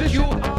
that you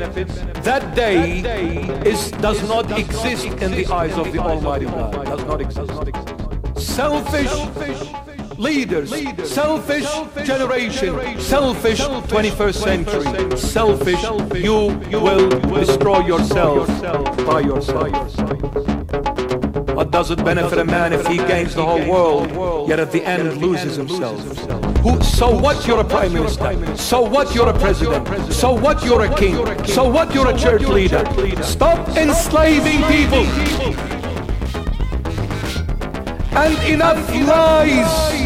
That day is does not exist in the eyes of the Almighty God. Does not exist. Selfish leaders, selfish generation, selfish 21st century, selfish. You will destroy yourself by yourself. What does it benefit a man if he gains the whole world, yet at the end loses himself? Who, so what you're a prime minister? So what you're a president? So what you're a king? So what you're a church leader? Stop enslaving people! And enough lies!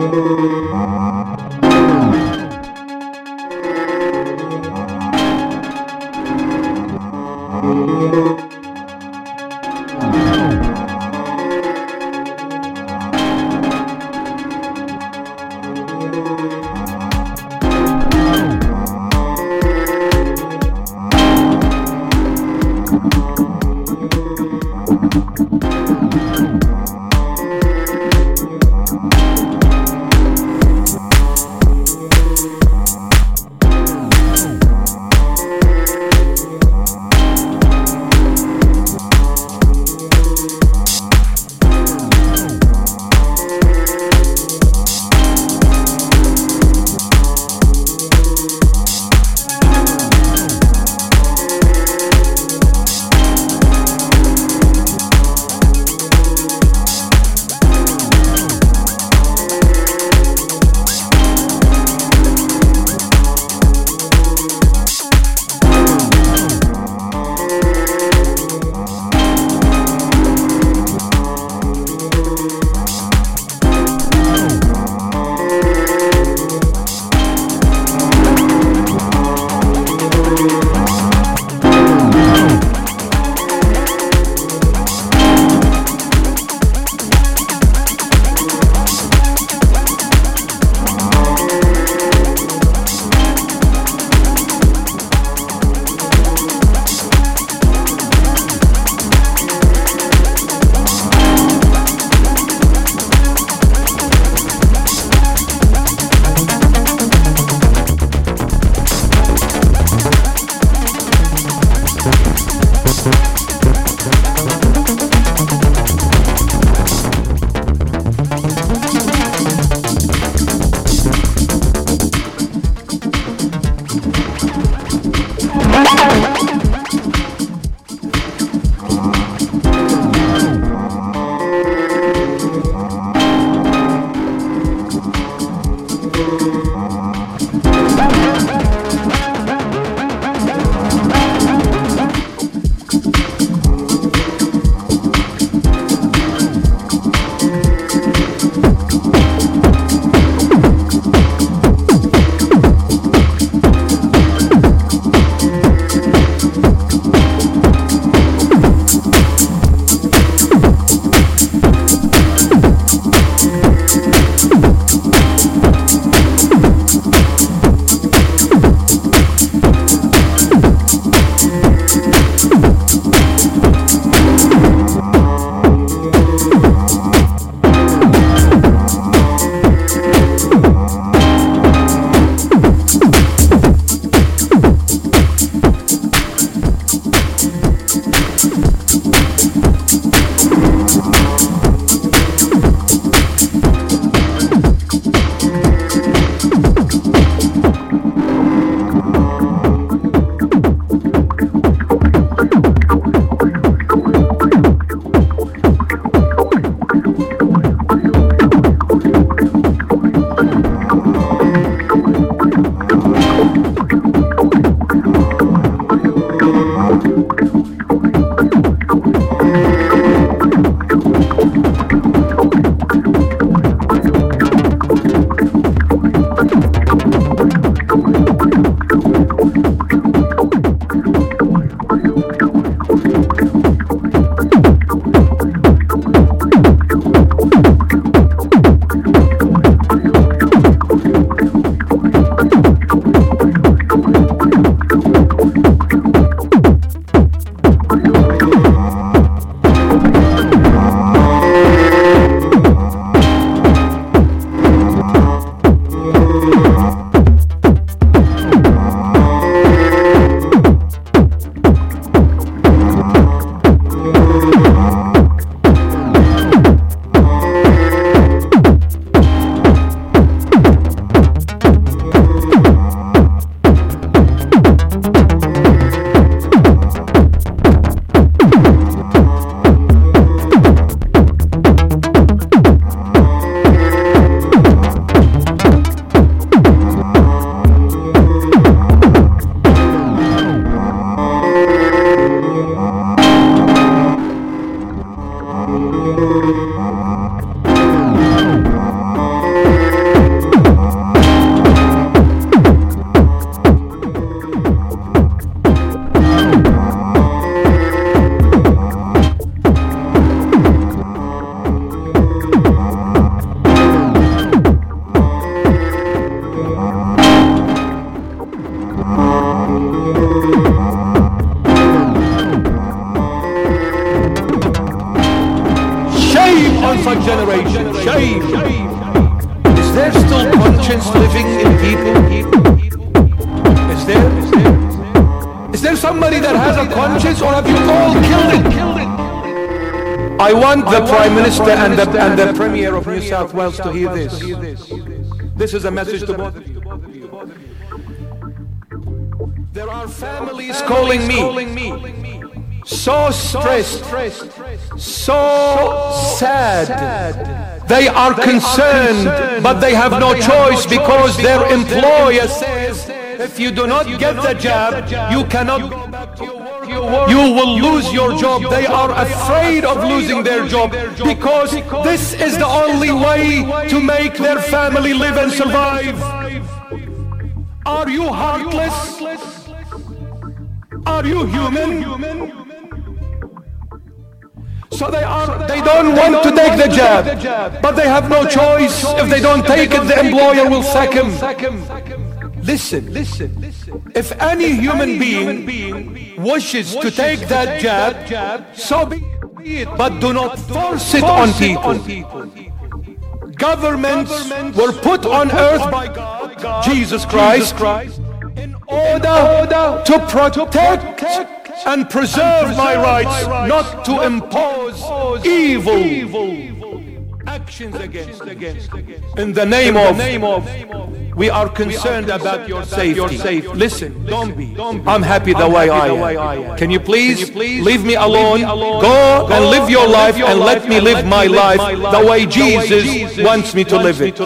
Müzik Thank somebody that has a conscience or have you all killed it? I want the Prime Minister and the, and the Premier of New South Wales to hear this. This is a message to both of you. There are families calling me so stressed, so sad. They are concerned, but they have no choice because their employer says if you do not get the jab, you cannot go back to your work. You will lose your job. They are afraid of losing their job because this is the only way to make their family live and survive. Are you heartless? Are you human? So they are they don't want to take the jab, but they have no choice. If they don't take it, the employer will sack him. Listen, listen. listen. If any human being wishes to take that jab, so be it. But do not force it on people. Governments were put on earth by God, Jesus Christ, in order to protect and preserve my rights, not to impose evil actions against, against, in the name of, name of we are concerned about your safety. Listen, don't be. I'm happy the way I am. Can you please leave me alone? Go and live your life and let me live my life the way Jesus wants me to live it.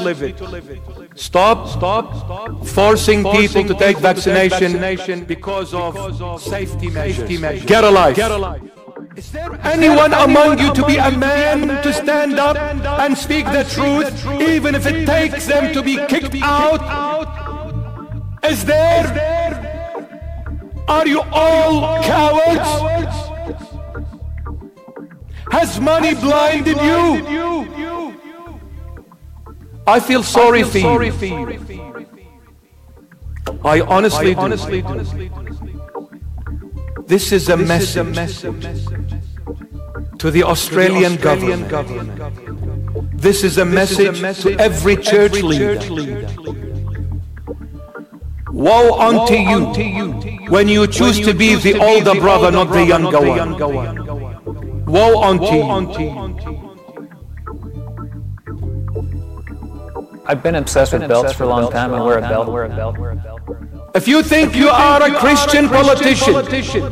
Stop, stop, forcing people to take vaccination because of safety measures. Get a life. Is there anyone among you to be a man to stand up and speak the truth, even if it takes them to be kicked out? Is there? Are you all cowards? Has money blinded you? I feel sorry for you. I honestly do. This is a message to the Australian government. This is a message to every church leader. Woe unto you when you choose to be the older brother, not the younger one. Woe unto you. I've been obsessed with belts for a long time. I wear a belt. A. Wear a belt. If you think you are a Christian politician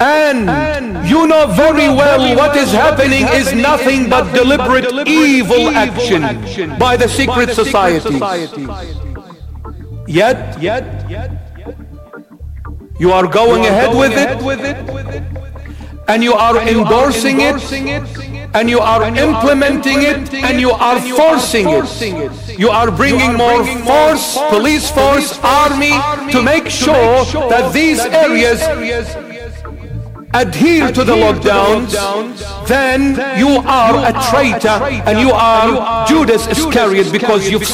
and you know very well what is happening is nothing but deliberate evil action by the secret societies. Yet, you are going ahead with it and you are endorsing it and you are implementing it and you are forcing it. You are bringing more force, police force, army to make sure that these areas adhere to the lockdowns, then you are a traitor and you are Judas Iscariot because you've